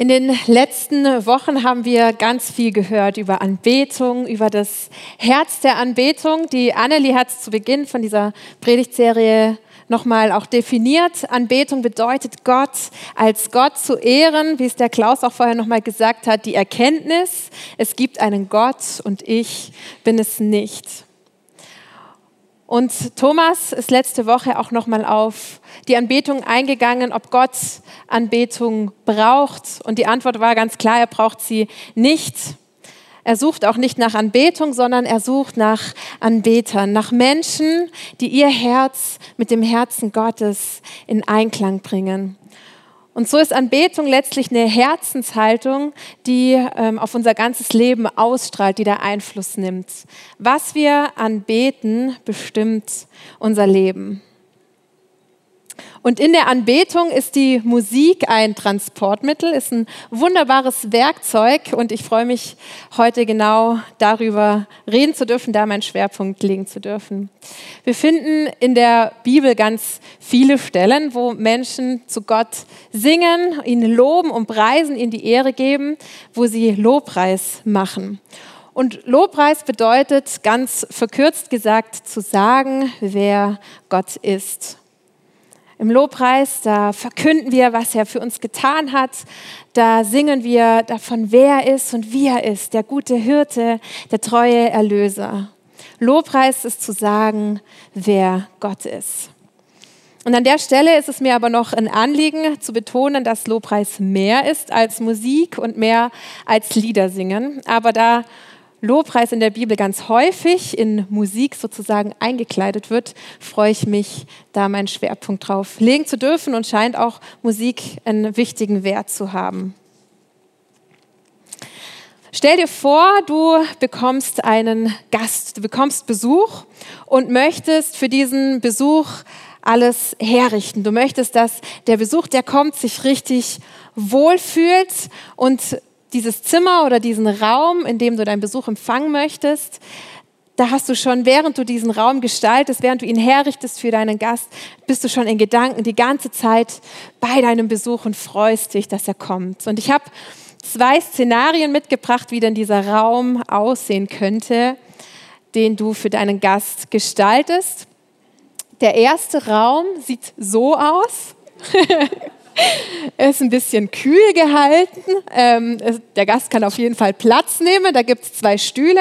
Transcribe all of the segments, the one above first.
In den letzten Wochen haben wir ganz viel gehört über Anbetung, über das Herz der Anbetung. Die Annelie hat es zu Beginn von dieser Predigtserie nochmal auch definiert. Anbetung bedeutet Gott als Gott zu ehren, wie es der Klaus auch vorher nochmal gesagt hat, die Erkenntnis, es gibt einen Gott und ich bin es nicht. Und Thomas ist letzte Woche auch nochmal auf die Anbetung eingegangen, ob Gott Anbetung braucht. Und die Antwort war ganz klar, er braucht sie nicht. Er sucht auch nicht nach Anbetung, sondern er sucht nach Anbetern, nach Menschen, die ihr Herz mit dem Herzen Gottes in Einklang bringen. Und so ist Anbetung letztlich eine Herzenshaltung, die ähm, auf unser ganzes Leben ausstrahlt, die da Einfluss nimmt. Was wir anbeten, bestimmt unser Leben. Und in der Anbetung ist die Musik ein Transportmittel, ist ein wunderbares Werkzeug und ich freue mich heute genau darüber reden zu dürfen, da meinen Schwerpunkt legen zu dürfen. Wir finden in der Bibel ganz viele Stellen, wo Menschen zu Gott singen, ihn loben und preisen, ihm die Ehre geben, wo sie Lobpreis machen. Und Lobpreis bedeutet ganz verkürzt gesagt zu sagen, wer Gott ist. Im Lobpreis, da verkünden wir, was er für uns getan hat. Da singen wir davon, wer er ist und wie er ist, der gute Hirte, der treue Erlöser. Lobpreis ist zu sagen, wer Gott ist. Und an der Stelle ist es mir aber noch ein Anliegen zu betonen, dass Lobpreis mehr ist als Musik und mehr als Lieder singen. Aber da Lobpreis in der Bibel ganz häufig in Musik sozusagen eingekleidet wird, freue ich mich, da meinen Schwerpunkt drauf legen zu dürfen und scheint auch Musik einen wichtigen Wert zu haben. Stell dir vor, du bekommst einen Gast, du bekommst Besuch und möchtest für diesen Besuch alles herrichten. Du möchtest, dass der Besuch, der kommt, sich richtig wohlfühlt und dieses Zimmer oder diesen Raum, in dem du deinen Besuch empfangen möchtest, da hast du schon, während du diesen Raum gestaltest, während du ihn herrichtest für deinen Gast, bist du schon in Gedanken die ganze Zeit bei deinem Besuch und freust dich, dass er kommt. Und ich habe zwei Szenarien mitgebracht, wie denn dieser Raum aussehen könnte, den du für deinen Gast gestaltest. Der erste Raum sieht so aus. Er ist ein bisschen kühl gehalten. Ähm, der Gast kann auf jeden Fall Platz nehmen. Da gibt es zwei Stühle.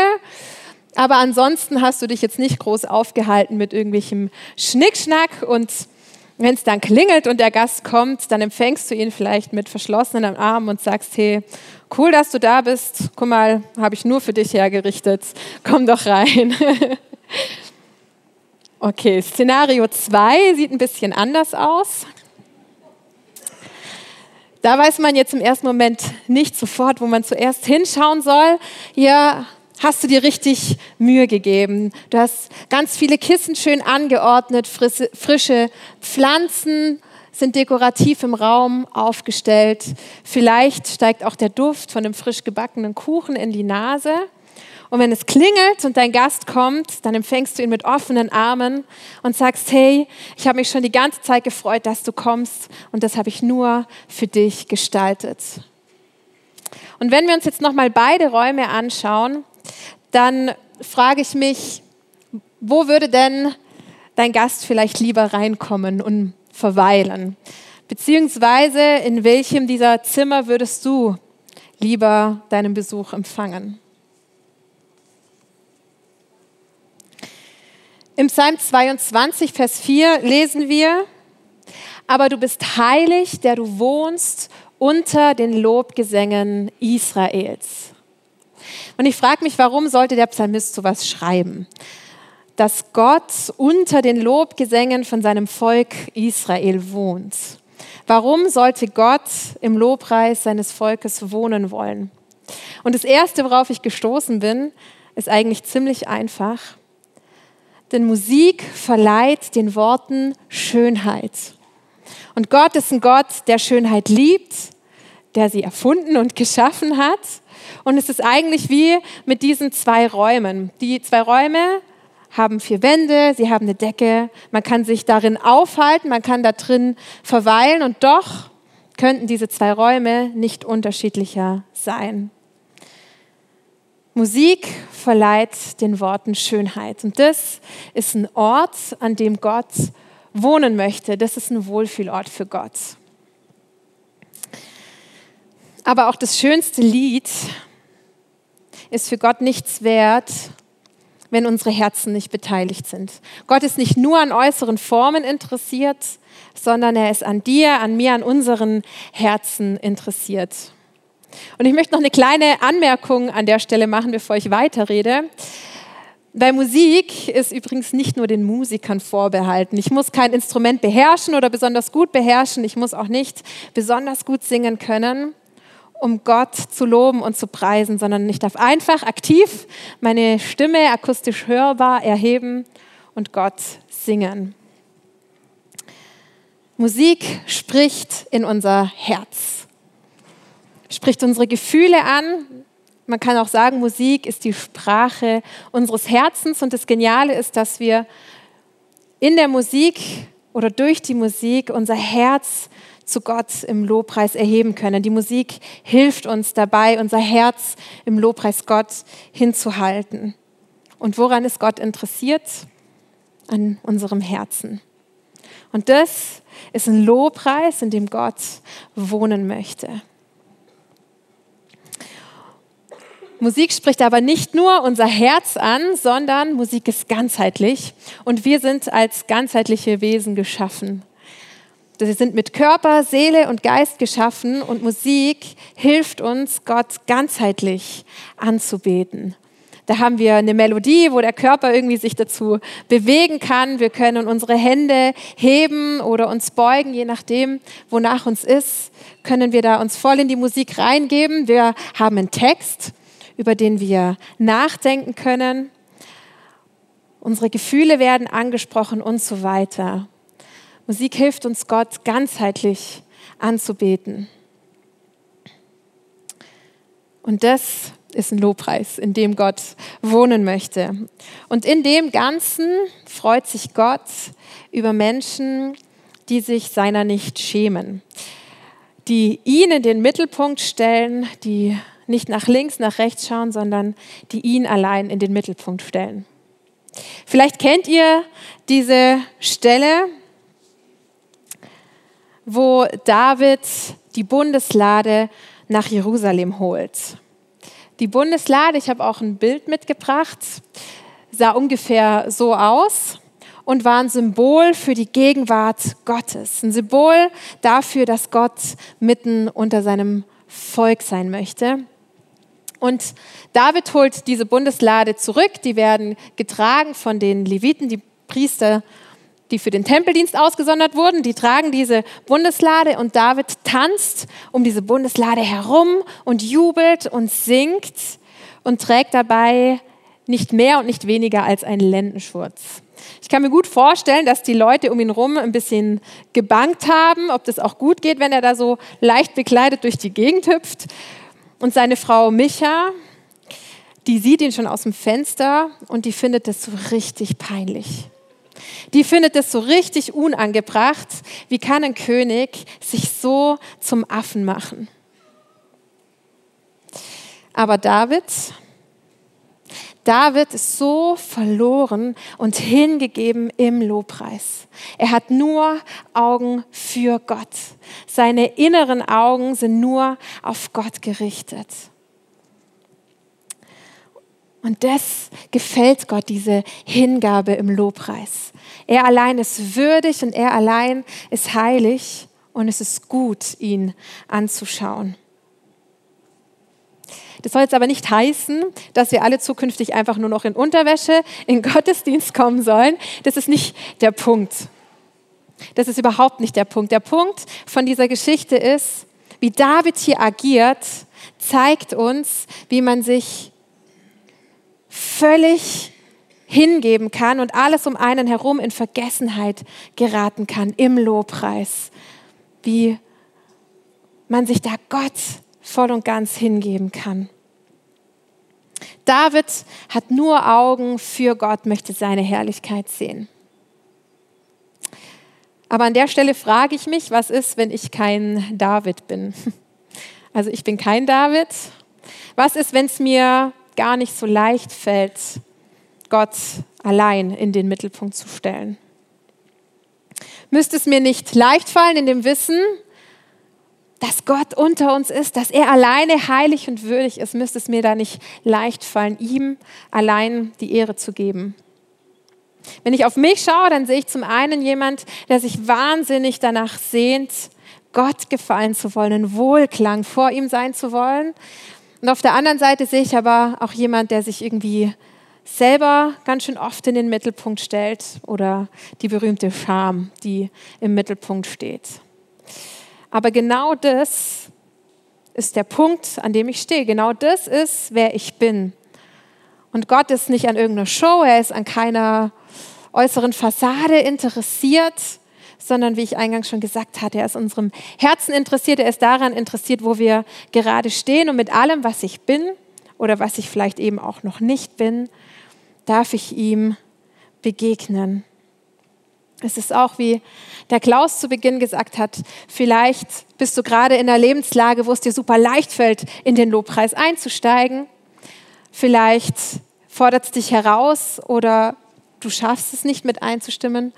Aber ansonsten hast du dich jetzt nicht groß aufgehalten mit irgendwelchem Schnickschnack. Und wenn es dann klingelt und der Gast kommt, dann empfängst du ihn vielleicht mit verschlossenen Armen und sagst, hey, cool, dass du da bist. Guck mal, habe ich nur für dich hergerichtet. Komm doch rein. Okay, Szenario 2 sieht ein bisschen anders aus. Da weiß man jetzt im ersten Moment nicht sofort, wo man zuerst hinschauen soll. Hier hast du dir richtig Mühe gegeben. Du hast ganz viele Kissen schön angeordnet, frische Pflanzen sind dekorativ im Raum aufgestellt. Vielleicht steigt auch der Duft von dem frisch gebackenen Kuchen in die Nase. Und wenn es klingelt und dein Gast kommt, dann empfängst du ihn mit offenen Armen und sagst, hey, ich habe mich schon die ganze Zeit gefreut, dass du kommst und das habe ich nur für dich gestaltet. Und wenn wir uns jetzt nochmal beide Räume anschauen, dann frage ich mich, wo würde denn dein Gast vielleicht lieber reinkommen und verweilen? Beziehungsweise in welchem dieser Zimmer würdest du lieber deinen Besuch empfangen? Im Psalm 22, Vers 4 lesen wir, aber du bist heilig, der du wohnst unter den Lobgesängen Israels. Und ich frage mich, warum sollte der Psalmist sowas schreiben? Dass Gott unter den Lobgesängen von seinem Volk Israel wohnt. Warum sollte Gott im Lobpreis seines Volkes wohnen wollen? Und das Erste, worauf ich gestoßen bin, ist eigentlich ziemlich einfach. Denn Musik verleiht den Worten Schönheit. Und Gott ist ein Gott, der Schönheit liebt, der sie erfunden und geschaffen hat. Und es ist eigentlich wie mit diesen zwei Räumen. Die zwei Räume haben vier Wände, sie haben eine Decke, man kann sich darin aufhalten, man kann da drin verweilen und doch könnten diese zwei Räume nicht unterschiedlicher sein. Musik verleiht den Worten Schönheit. Und das ist ein Ort, an dem Gott wohnen möchte. Das ist ein Wohlfühlort für Gott. Aber auch das schönste Lied ist für Gott nichts wert, wenn unsere Herzen nicht beteiligt sind. Gott ist nicht nur an äußeren Formen interessiert, sondern er ist an dir, an mir, an unseren Herzen interessiert. Und ich möchte noch eine kleine Anmerkung an der Stelle machen, bevor ich weiterrede. Bei Musik ist übrigens nicht nur den Musikern vorbehalten. Ich muss kein Instrument beherrschen oder besonders gut beherrschen. Ich muss auch nicht besonders gut singen können, um Gott zu loben und zu preisen, sondern ich darf einfach aktiv meine Stimme akustisch hörbar erheben und Gott singen. Musik spricht in unser Herz, spricht unsere Gefühle an. Man kann auch sagen, Musik ist die Sprache unseres Herzens und das Geniale ist, dass wir in der Musik oder durch die Musik unser Herz zu Gott im Lobpreis erheben können. Die Musik hilft uns dabei, unser Herz im Lobpreis Gott hinzuhalten. Und woran ist Gott interessiert? An unserem Herzen. Und das ist ein Lobpreis, in dem Gott wohnen möchte. Musik spricht aber nicht nur unser Herz an, sondern Musik ist ganzheitlich und wir sind als ganzheitliche Wesen geschaffen. Wir sind mit Körper, Seele und Geist geschaffen und Musik hilft uns, Gott ganzheitlich anzubeten. Da haben wir eine Melodie, wo der Körper irgendwie sich dazu bewegen kann. Wir können unsere Hände heben oder uns beugen, je nachdem, wonach uns ist, können wir da uns voll in die Musik reingeben. Wir haben einen Text, über den wir nachdenken können. Unsere Gefühle werden angesprochen und so weiter. Musik hilft uns, Gott ganzheitlich anzubeten. Und das ist ein Lobpreis, in dem Gott wohnen möchte. Und in dem Ganzen freut sich Gott über Menschen, die sich seiner nicht schämen, die ihn in den Mittelpunkt stellen, die nicht nach links, nach rechts schauen, sondern die ihn allein in den Mittelpunkt stellen. Vielleicht kennt ihr diese Stelle, wo David die Bundeslade nach Jerusalem holt. Die Bundeslade, ich habe auch ein Bild mitgebracht, sah ungefähr so aus und war ein Symbol für die Gegenwart Gottes. Ein Symbol dafür, dass Gott mitten unter seinem Volk sein möchte. Und David holt diese Bundeslade zurück. Die werden getragen von den Leviten, die Priester die für den Tempeldienst ausgesondert wurden, die tragen diese Bundeslade und David tanzt um diese Bundeslade herum und jubelt und singt und trägt dabei nicht mehr und nicht weniger als einen Lendenschurz. Ich kann mir gut vorstellen, dass die Leute um ihn herum ein bisschen gebankt haben, ob das auch gut geht, wenn er da so leicht bekleidet durch die Gegend hüpft. Und seine Frau Micha, die sieht ihn schon aus dem Fenster und die findet das so richtig peinlich. Die findet es so richtig unangebracht. Wie kann ein König sich so zum Affen machen? Aber David, David ist so verloren und hingegeben im Lobpreis. Er hat nur Augen für Gott. Seine inneren Augen sind nur auf Gott gerichtet. Und das gefällt Gott, diese Hingabe im Lobpreis. Er allein ist würdig und er allein ist heilig und es ist gut, ihn anzuschauen. Das soll jetzt aber nicht heißen, dass wir alle zukünftig einfach nur noch in Unterwäsche in Gottesdienst kommen sollen. Das ist nicht der Punkt. Das ist überhaupt nicht der Punkt. Der Punkt von dieser Geschichte ist, wie David hier agiert, zeigt uns, wie man sich völlig hingeben kann und alles um einen herum in Vergessenheit geraten kann im Lobpreis. Wie man sich da Gott voll und ganz hingeben kann. David hat nur Augen für Gott, möchte seine Herrlichkeit sehen. Aber an der Stelle frage ich mich, was ist, wenn ich kein David bin? Also ich bin kein David. Was ist, wenn es mir gar nicht so leicht fällt, Gott allein in den Mittelpunkt zu stellen? Müsste es mir nicht leicht fallen in dem Wissen, Gott unter uns ist, dass er alleine heilig und würdig ist, müsste es mir da nicht leicht fallen, ihm allein die Ehre zu geben. Wenn ich auf mich schaue, dann sehe ich zum einen jemand, der sich wahnsinnig danach sehnt, Gott gefallen zu wollen, in Wohlklang vor ihm sein zu wollen. Und auf der anderen Seite sehe ich aber auch jemand, der sich irgendwie selber ganz schön oft in den Mittelpunkt stellt oder die berühmte Scham, die im Mittelpunkt steht. Aber genau das ist der Punkt, an dem ich stehe. Genau das ist, wer ich bin. Und Gott ist nicht an irgendeiner Show, er ist an keiner äußeren Fassade interessiert, sondern wie ich eingangs schon gesagt hatte, er ist unserem Herzen interessiert, er ist daran interessiert, wo wir gerade stehen und mit allem, was ich bin oder was ich vielleicht eben auch noch nicht bin, darf ich ihm begegnen. Es ist auch wie der Klaus zu Beginn gesagt hat, vielleicht bist du gerade in einer Lebenslage, wo es dir super leicht fällt, in den Lobpreis einzusteigen. Vielleicht fordert es dich heraus oder du schaffst es nicht mit einzustimmen.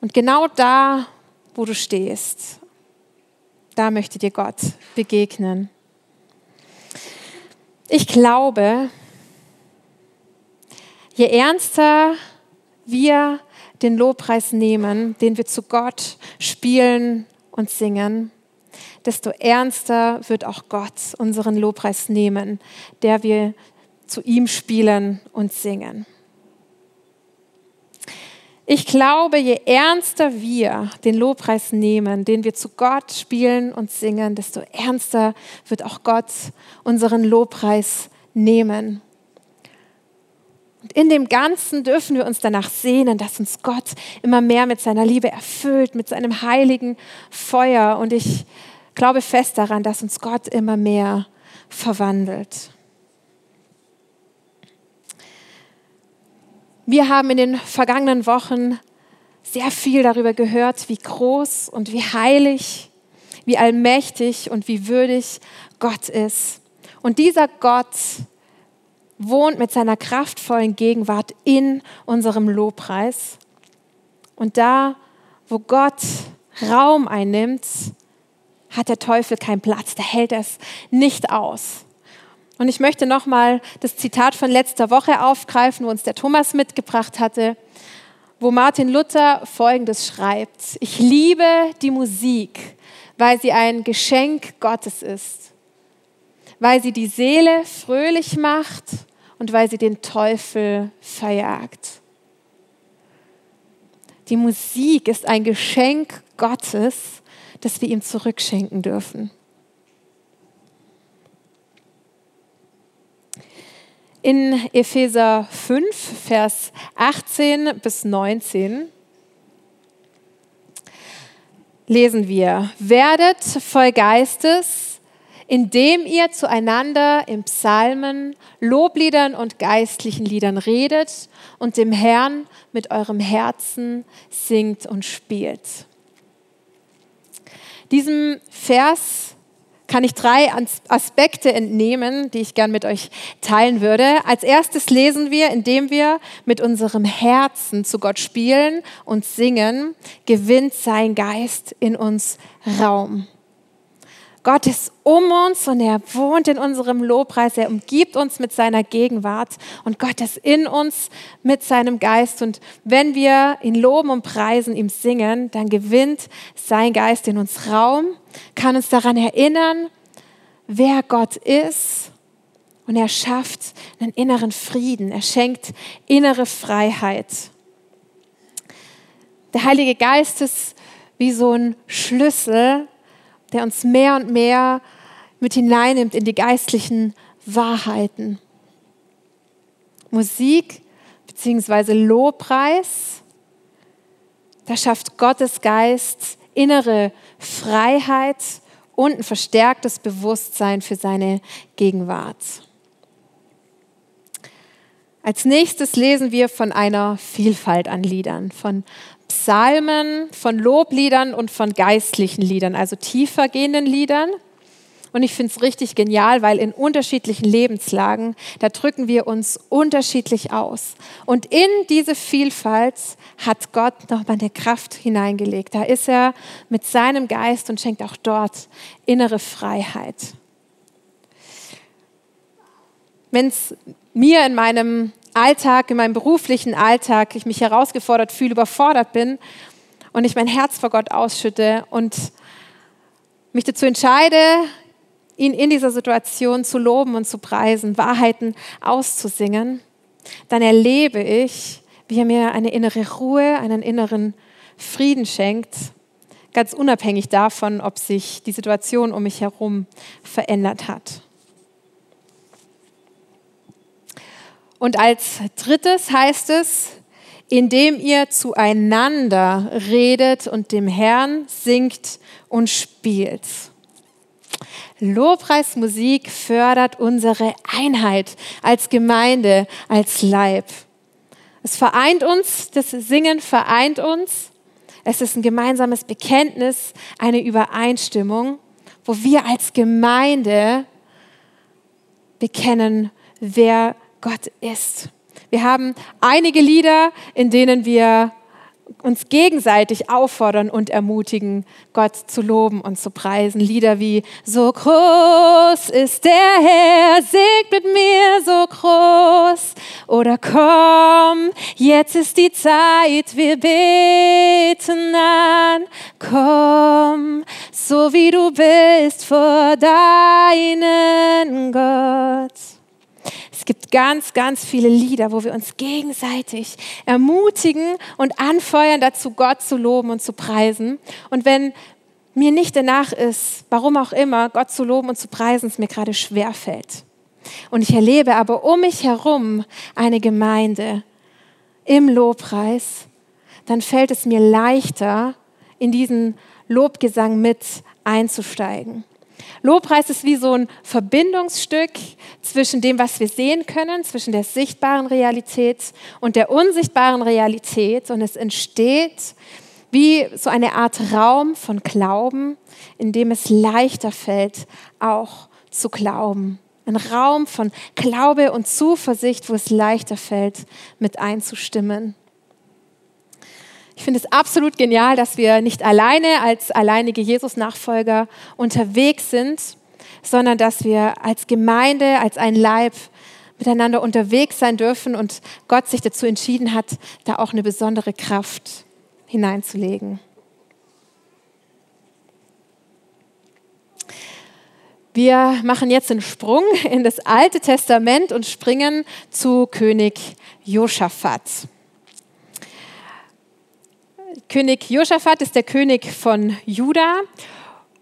Und genau da, wo du stehst, da möchte dir Gott begegnen. Ich glaube, je ernster wir den Lobpreis nehmen, den wir zu Gott spielen und singen, desto ernster wird auch Gott unseren Lobpreis nehmen, der wir zu ihm spielen und singen. Ich glaube, je ernster wir den Lobpreis nehmen, den wir zu Gott spielen und singen, desto ernster wird auch Gott unseren Lobpreis nehmen. In dem Ganzen dürfen wir uns danach sehnen, dass uns Gott immer mehr mit seiner Liebe erfüllt, mit seinem heiligen Feuer. Und ich glaube fest daran, dass uns Gott immer mehr verwandelt. Wir haben in den vergangenen Wochen sehr viel darüber gehört, wie groß und wie heilig, wie allmächtig und wie würdig Gott ist. Und dieser Gott wohnt mit seiner kraftvollen Gegenwart in unserem Lobpreis. Und da, wo Gott Raum einnimmt, hat der Teufel keinen Platz, da hält es nicht aus. Und ich möchte nochmal das Zitat von letzter Woche aufgreifen, wo uns der Thomas mitgebracht hatte, wo Martin Luther Folgendes schreibt. Ich liebe die Musik, weil sie ein Geschenk Gottes ist, weil sie die Seele fröhlich macht und weil sie den Teufel verjagt. Die Musik ist ein Geschenk Gottes, das wir ihm zurückschenken dürfen. in Epheser 5, Vers 18 bis 19 lesen wir, werdet voll Geistes, indem ihr zueinander in Psalmen, Lobliedern und geistlichen Liedern redet und dem Herrn mit eurem Herzen singt und spielt. Diesem Vers kann ich drei Aspekte entnehmen, die ich gern mit euch teilen würde. Als erstes lesen wir, indem wir mit unserem Herzen zu Gott spielen und singen, gewinnt sein Geist in uns Raum. Gott ist um uns und er wohnt in unserem Lobpreis. Er umgibt uns mit seiner Gegenwart und Gott ist in uns mit seinem Geist. Und wenn wir ihn loben und preisen, ihm singen, dann gewinnt sein Geist in uns Raum, kann uns daran erinnern, wer Gott ist. Und er schafft einen inneren Frieden. Er schenkt innere Freiheit. Der Heilige Geist ist wie so ein Schlüssel, der uns mehr und mehr mit hineinnimmt in die geistlichen Wahrheiten. Musik bzw. Lobpreis, da schafft Gottes Geist innere Freiheit und ein verstärktes Bewusstsein für seine Gegenwart. Als nächstes lesen wir von einer Vielfalt an Liedern, von Psalmen, von Lobliedern und von geistlichen Liedern, also tiefer gehenden Liedern. Und ich finde es richtig genial, weil in unterschiedlichen Lebenslagen, da drücken wir uns unterschiedlich aus. Und in diese Vielfalt hat Gott nochmal eine Kraft hineingelegt. Da ist er mit seinem Geist und schenkt auch dort innere Freiheit. Wenn es mir in meinem Alltag, in meinem beruflichen Alltag, ich mich herausgefordert fühle, überfordert bin und ich mein Herz vor Gott ausschütte und mich dazu entscheide, ihn in dieser Situation zu loben und zu preisen, Wahrheiten auszusingen, dann erlebe ich, wie er mir eine innere Ruhe, einen inneren Frieden schenkt, ganz unabhängig davon, ob sich die Situation um mich herum verändert hat. Und als drittes heißt es, indem ihr zueinander redet und dem Herrn singt und spielt. Lobpreismusik fördert unsere Einheit als Gemeinde, als Leib. Es vereint uns, das Singen vereint uns. Es ist ein gemeinsames Bekenntnis, eine Übereinstimmung, wo wir als Gemeinde bekennen, wer Gott ist. Wir haben einige Lieder, in denen wir uns gegenseitig auffordern und ermutigen, Gott zu loben und zu preisen. Lieder wie So groß ist der Herr, singt mit mir so groß. Oder Komm, jetzt ist die Zeit, wir beten an. Komm, so wie du bist vor deinen Gott gibt ganz, ganz viele Lieder, wo wir uns gegenseitig ermutigen und anfeuern, dazu Gott zu loben und zu preisen. Und wenn mir nicht danach ist, warum auch immer, Gott zu loben und zu preisen, es mir gerade schwer fällt. Und ich erlebe aber um mich herum eine Gemeinde im Lobpreis, dann fällt es mir leichter, in diesen Lobgesang mit einzusteigen. Lobpreis ist wie so ein Verbindungsstück zwischen dem, was wir sehen können, zwischen der sichtbaren Realität und der unsichtbaren Realität. Und es entsteht wie so eine Art Raum von Glauben, in dem es leichter fällt, auch zu glauben. Ein Raum von Glaube und Zuversicht, wo es leichter fällt, mit einzustimmen. Ich finde es absolut genial, dass wir nicht alleine als alleinige Jesus-Nachfolger unterwegs sind, sondern dass wir als Gemeinde, als ein Leib miteinander unterwegs sein dürfen und Gott sich dazu entschieden hat, da auch eine besondere Kraft hineinzulegen. Wir machen jetzt einen Sprung in das Alte Testament und springen zu König Josaphat. König Josaphat ist der König von Juda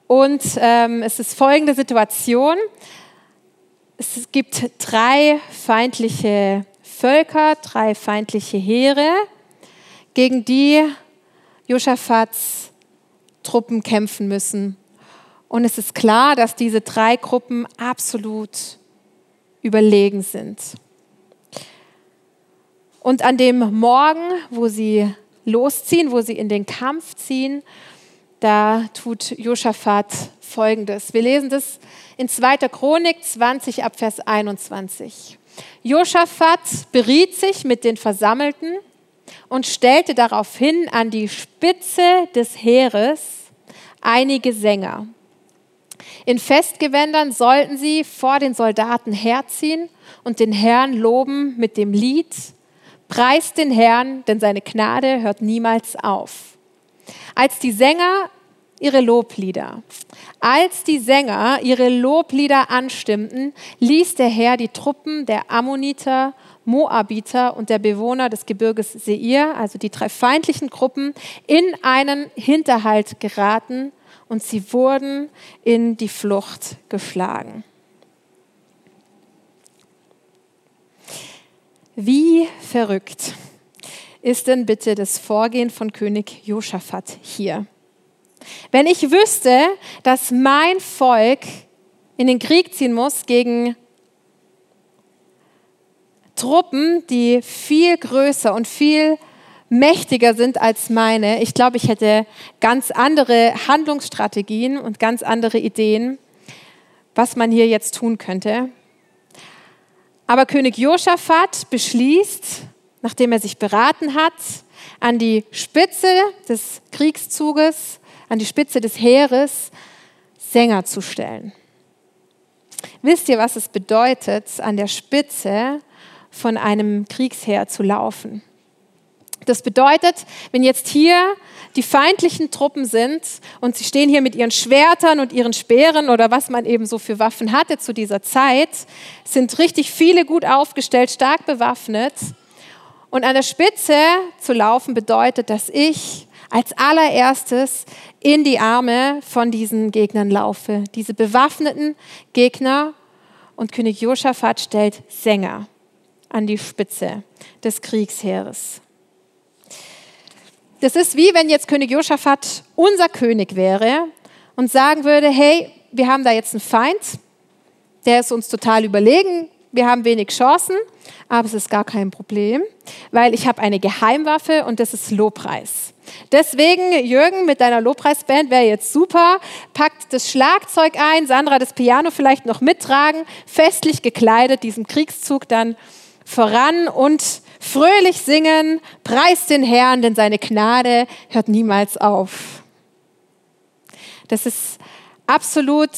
und ähm, es ist folgende Situation. Es gibt drei feindliche Völker, drei feindliche Heere, gegen die Josaphats Truppen kämpfen müssen. Und es ist klar, dass diese drei Gruppen absolut überlegen sind. Und an dem Morgen, wo sie losziehen, wo sie in den Kampf ziehen, da tut Josaphat Folgendes. Wir lesen das in 2. Chronik 20 ab Vers 21. Josaphat beriet sich mit den Versammelten und stellte daraufhin an die Spitze des Heeres einige Sänger. In Festgewändern sollten sie vor den Soldaten herziehen und den Herrn loben mit dem Lied Preist den Herrn, denn seine Gnade hört niemals auf. Als die Sänger ihre Loblieder, als die Sänger ihre Loblieder anstimmten, ließ der Herr die Truppen der Ammoniter, Moabiter und der Bewohner des Gebirges Seir, also die drei feindlichen Gruppen, in einen Hinterhalt geraten und sie wurden in die Flucht geschlagen. Wie verrückt ist denn bitte das Vorgehen von König Josaphat hier? Wenn ich wüsste, dass mein Volk in den Krieg ziehen muss gegen Truppen, die viel größer und viel mächtiger sind als meine. Ich glaube, ich hätte ganz andere Handlungsstrategien und ganz andere Ideen, was man hier jetzt tun könnte. Aber König Josaphat beschließt, nachdem er sich beraten hat, an die Spitze des Kriegszuges, an die Spitze des Heeres Sänger zu stellen. Wisst ihr, was es bedeutet, an der Spitze von einem Kriegsheer zu laufen? Das bedeutet, wenn jetzt hier die feindlichen Truppen sind und sie stehen hier mit ihren Schwertern und ihren Speeren oder was man eben so für Waffen hatte zu dieser Zeit, sind richtig viele gut aufgestellt, stark bewaffnet. Und an der Spitze zu laufen bedeutet, dass ich als allererstes in die Arme von diesen Gegnern laufe. Diese bewaffneten Gegner und König Josaphat stellt Sänger an die Spitze des Kriegsheeres. Das ist wie wenn jetzt König Josaphat unser König wäre und sagen würde, hey, wir haben da jetzt einen Feind, der ist uns total überlegen, wir haben wenig Chancen, aber es ist gar kein Problem, weil ich habe eine Geheimwaffe und das ist Lobpreis. Deswegen, Jürgen, mit deiner Lobpreisband wäre jetzt super. Packt das Schlagzeug ein, Sandra das Piano vielleicht noch mittragen, festlich gekleidet, diesen Kriegszug dann voran und fröhlich singen, preist den Herrn, denn seine Gnade hört niemals auf. Das ist absolut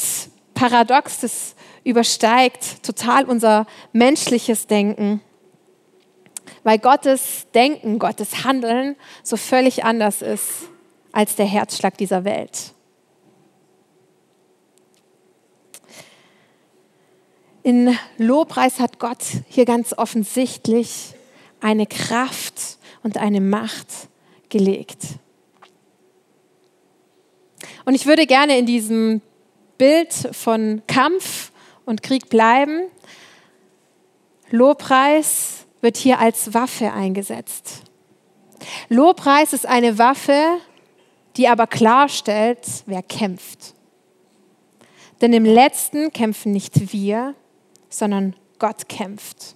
paradox, das übersteigt total unser menschliches Denken, weil Gottes Denken, Gottes Handeln so völlig anders ist als der Herzschlag dieser Welt. In Lobpreis hat Gott hier ganz offensichtlich eine Kraft und eine Macht gelegt. Und ich würde gerne in diesem Bild von Kampf und Krieg bleiben. Lobpreis wird hier als Waffe eingesetzt. Lobpreis ist eine Waffe, die aber klarstellt, wer kämpft. Denn im letzten kämpfen nicht wir, sondern Gott kämpft.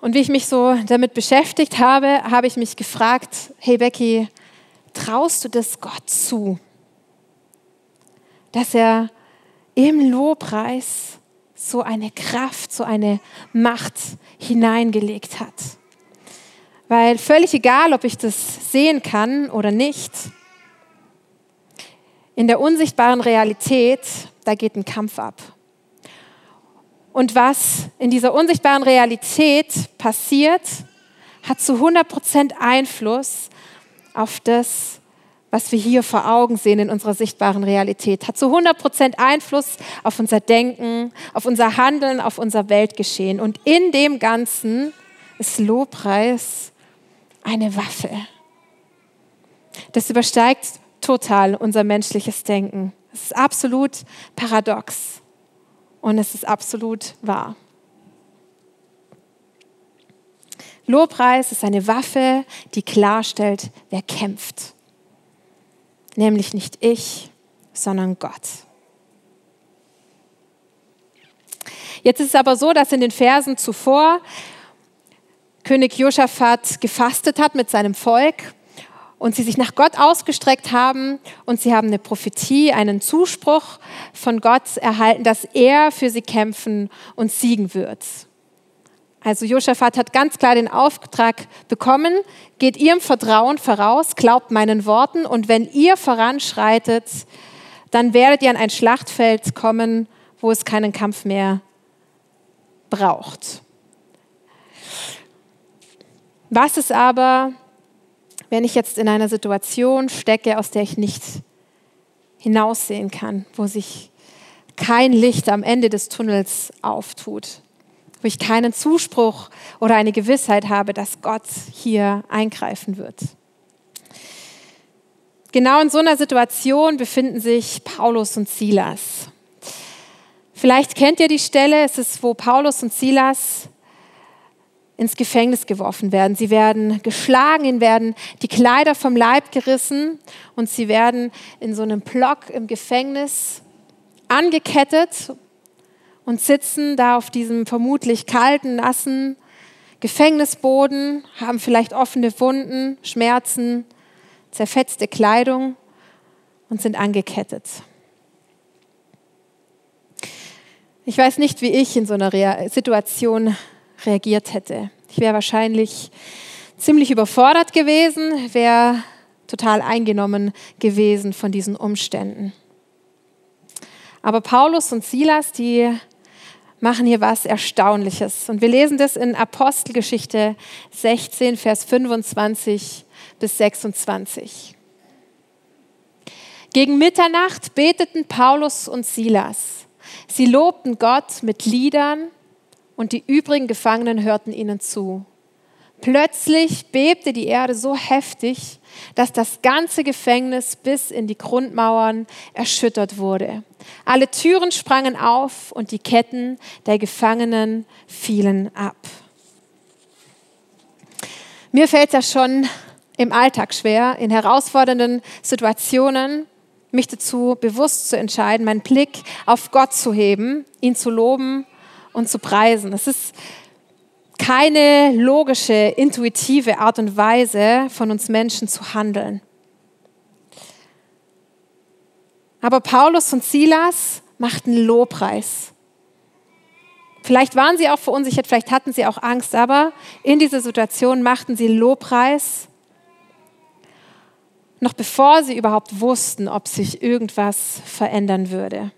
Und wie ich mich so damit beschäftigt habe, habe ich mich gefragt, hey Becky, traust du das Gott zu, dass er im Lobpreis so eine Kraft, so eine Macht hineingelegt hat? Weil völlig egal, ob ich das sehen kann oder nicht, in der unsichtbaren Realität, da geht ein Kampf ab. Und was in dieser unsichtbaren Realität passiert, hat zu 100% Einfluss auf das, was wir hier vor Augen sehen in unserer sichtbaren Realität. Hat zu 100% Einfluss auf unser Denken, auf unser Handeln, auf unser Weltgeschehen. Und in dem Ganzen ist Lobpreis eine Waffe. Das übersteigt total unser menschliches Denken. Es ist absolut paradox. Und es ist absolut wahr. Lobpreis ist eine Waffe, die klarstellt, wer kämpft. Nämlich nicht ich, sondern Gott. Jetzt ist es aber so, dass in den Versen zuvor König Josaphat gefastet hat mit seinem Volk und sie sich nach Gott ausgestreckt haben und sie haben eine Prophetie, einen Zuspruch von Gott erhalten, dass er für sie kämpfen und siegen wird. Also Josaphat hat ganz klar den Auftrag bekommen, geht ihrem Vertrauen voraus, glaubt meinen Worten und wenn ihr voranschreitet, dann werdet ihr an ein Schlachtfeld kommen, wo es keinen Kampf mehr braucht. Was ist aber, wenn ich jetzt in einer Situation stecke, aus der ich nicht hinaussehen kann, wo sich kein Licht am Ende des Tunnels auftut, wo ich keinen Zuspruch oder eine Gewissheit habe, dass Gott hier eingreifen wird. Genau in so einer Situation befinden sich Paulus und Silas. Vielleicht kennt ihr die Stelle, es ist, wo Paulus und Silas ins Gefängnis geworfen werden. Sie werden geschlagen, ihnen werden die Kleider vom Leib gerissen und sie werden in so einem Block im Gefängnis angekettet und sitzen da auf diesem vermutlich kalten, nassen Gefängnisboden, haben vielleicht offene Wunden, Schmerzen, zerfetzte Kleidung und sind angekettet. Ich weiß nicht, wie ich in so einer Situation reagiert hätte. Ich wäre wahrscheinlich ziemlich überfordert gewesen, wäre total eingenommen gewesen von diesen Umständen. Aber Paulus und Silas, die machen hier was Erstaunliches. Und wir lesen das in Apostelgeschichte 16, Vers 25 bis 26. Gegen Mitternacht beteten Paulus und Silas. Sie lobten Gott mit Liedern und die übrigen Gefangenen hörten ihnen zu. Plötzlich bebte die Erde so heftig, dass das ganze Gefängnis bis in die Grundmauern erschüttert wurde. Alle Türen sprangen auf und die Ketten der Gefangenen fielen ab. Mir fällt es ja schon im Alltag schwer, in herausfordernden Situationen mich dazu bewusst zu entscheiden, meinen Blick auf Gott zu heben, ihn zu loben und zu preisen. Es ist keine logische, intuitive Art und Weise von uns Menschen zu handeln. Aber Paulus und Silas machten Lobpreis. Vielleicht waren sie auch verunsichert, vielleicht hatten sie auch Angst, aber in dieser Situation machten sie Lobpreis, noch bevor sie überhaupt wussten, ob sich irgendwas verändern würde.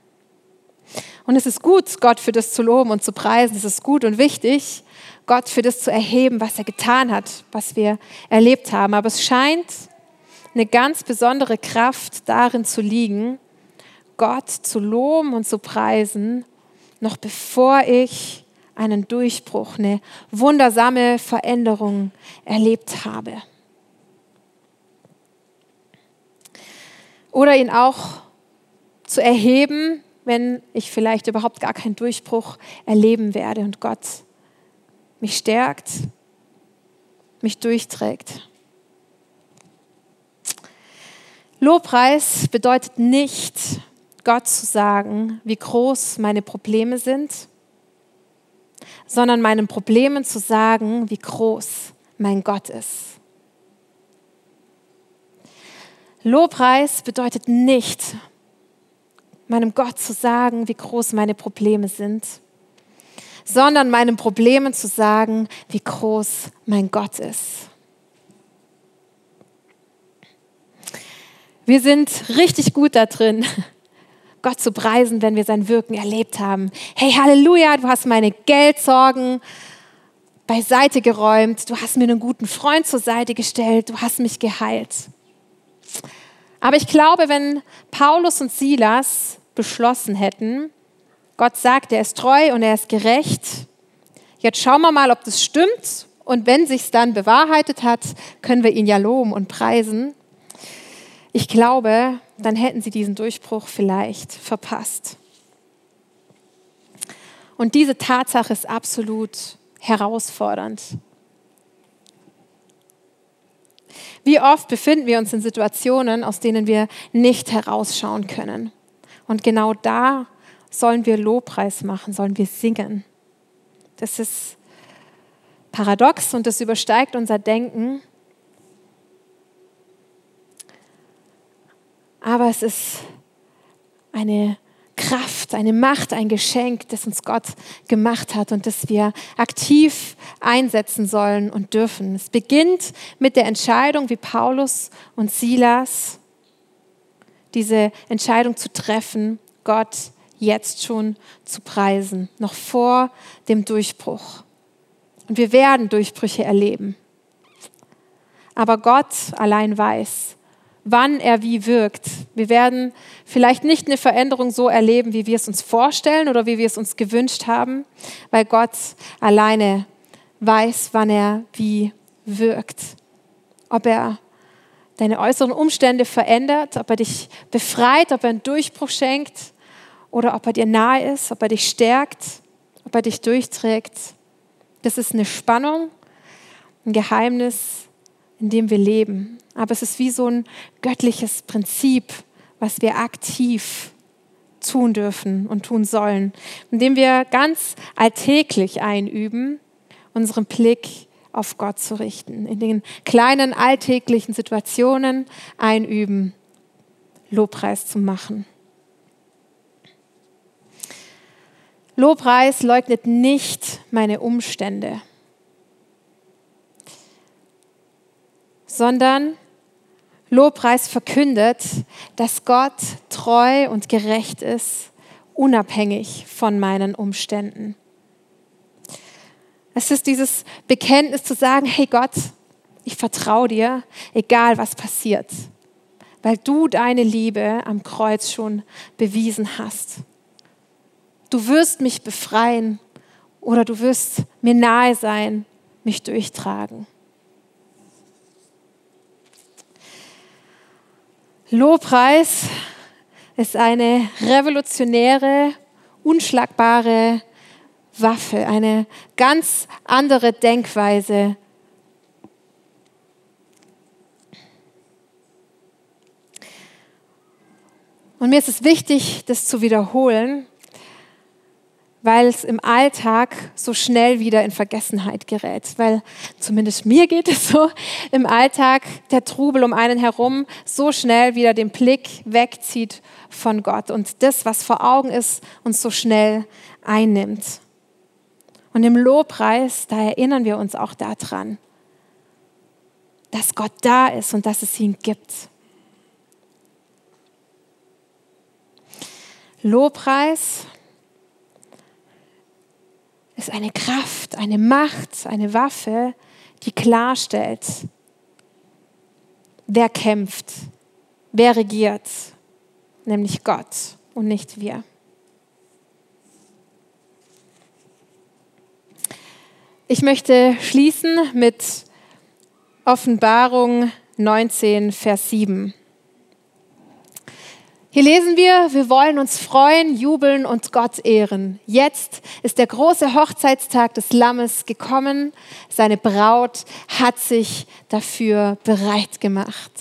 Und es ist gut, Gott für das zu loben und zu preisen. Es ist gut und wichtig, Gott für das zu erheben, was er getan hat, was wir erlebt haben. Aber es scheint eine ganz besondere Kraft darin zu liegen, Gott zu loben und zu preisen, noch bevor ich einen Durchbruch, eine wundersame Veränderung erlebt habe. Oder ihn auch zu erheben, wenn ich vielleicht überhaupt gar keinen Durchbruch erleben werde und Gott mich stärkt, mich durchträgt. Lobpreis bedeutet nicht, Gott zu sagen, wie groß meine Probleme sind, sondern meinen Problemen zu sagen, wie groß mein Gott ist. Lobpreis bedeutet nicht, meinem Gott zu sagen, wie groß meine Probleme sind, sondern meinen Problemen zu sagen, wie groß mein Gott ist. Wir sind richtig gut da drin, Gott zu preisen, wenn wir sein Wirken erlebt haben. Hey, Halleluja, du hast meine Geldsorgen beiseite geräumt, du hast mir einen guten Freund zur Seite gestellt, du hast mich geheilt. Aber ich glaube, wenn Paulus und Silas beschlossen hätten, Gott sagt, er ist treu und er ist gerecht, jetzt schauen wir mal, ob das stimmt und wenn sich's dann bewahrheitet hat, können wir ihn ja loben und preisen. Ich glaube, dann hätten sie diesen Durchbruch vielleicht verpasst. Und diese Tatsache ist absolut herausfordernd. Wie oft befinden wir uns in Situationen, aus denen wir nicht herausschauen können. Und genau da sollen wir Lobpreis machen, sollen wir singen. Das ist paradox und das übersteigt unser Denken. Aber es ist eine Kraft, eine Macht, ein Geschenk, das uns Gott gemacht hat und das wir aktiv einsetzen sollen und dürfen. Es beginnt mit der Entscheidung, wie Paulus und Silas diese Entscheidung zu treffen, Gott jetzt schon zu preisen, noch vor dem Durchbruch. Und wir werden Durchbrüche erleben. Aber Gott allein weiß, wann er wie wirkt. Wir werden vielleicht nicht eine Veränderung so erleben, wie wir es uns vorstellen oder wie wir es uns gewünscht haben, weil Gott alleine weiß, wann er wie wirkt. Ob er deine äußeren Umstände verändert, ob er dich befreit, ob er einen Durchbruch schenkt oder ob er dir nahe ist, ob er dich stärkt, ob er dich durchträgt. Das ist eine Spannung, ein Geheimnis, in dem wir leben. Aber es ist wie so ein göttliches Prinzip, was wir aktiv tun dürfen und tun sollen, indem wir ganz alltäglich einüben, unseren Blick auf Gott zu richten, in den kleinen alltäglichen Situationen einüben, Lobpreis zu machen. Lobpreis leugnet nicht meine Umstände, sondern Lobpreis verkündet, dass Gott treu und gerecht ist, unabhängig von meinen Umständen. Es ist dieses Bekenntnis zu sagen, hey Gott, ich vertraue dir, egal was passiert, weil du deine Liebe am Kreuz schon bewiesen hast. Du wirst mich befreien oder du wirst mir nahe sein, mich durchtragen. Lobpreis ist eine revolutionäre, unschlagbare Waffe, eine ganz andere Denkweise. Und mir ist es wichtig, das zu wiederholen, weil es im Alltag so schnell wieder in Vergessenheit gerät. Weil zumindest mir geht es so, im Alltag der Trubel um einen herum so schnell wieder den Blick wegzieht von Gott und das, was vor Augen ist, uns so schnell einnimmt. Und im Lobpreis, da erinnern wir uns auch daran, dass Gott da ist und dass es ihn gibt. Lobpreis ist eine Kraft, eine Macht, eine Waffe, die klarstellt, wer kämpft, wer regiert, nämlich Gott und nicht wir. Ich möchte schließen mit Offenbarung 19, Vers 7. Hier lesen wir, wir wollen uns freuen, jubeln und Gott ehren. Jetzt ist der große Hochzeitstag des Lammes gekommen. Seine Braut hat sich dafür bereit gemacht.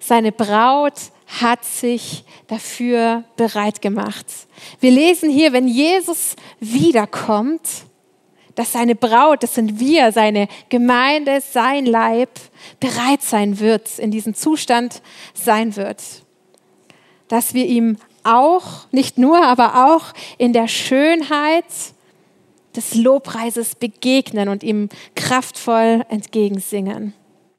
Seine Braut hat sich dafür bereit gemacht. Wir lesen hier, wenn Jesus wiederkommt, dass seine Braut, das sind wir, seine Gemeinde, sein Leib, bereit sein wird, in diesem Zustand sein wird dass wir ihm auch, nicht nur, aber auch in der Schönheit des Lobpreises begegnen und ihm kraftvoll entgegensingen.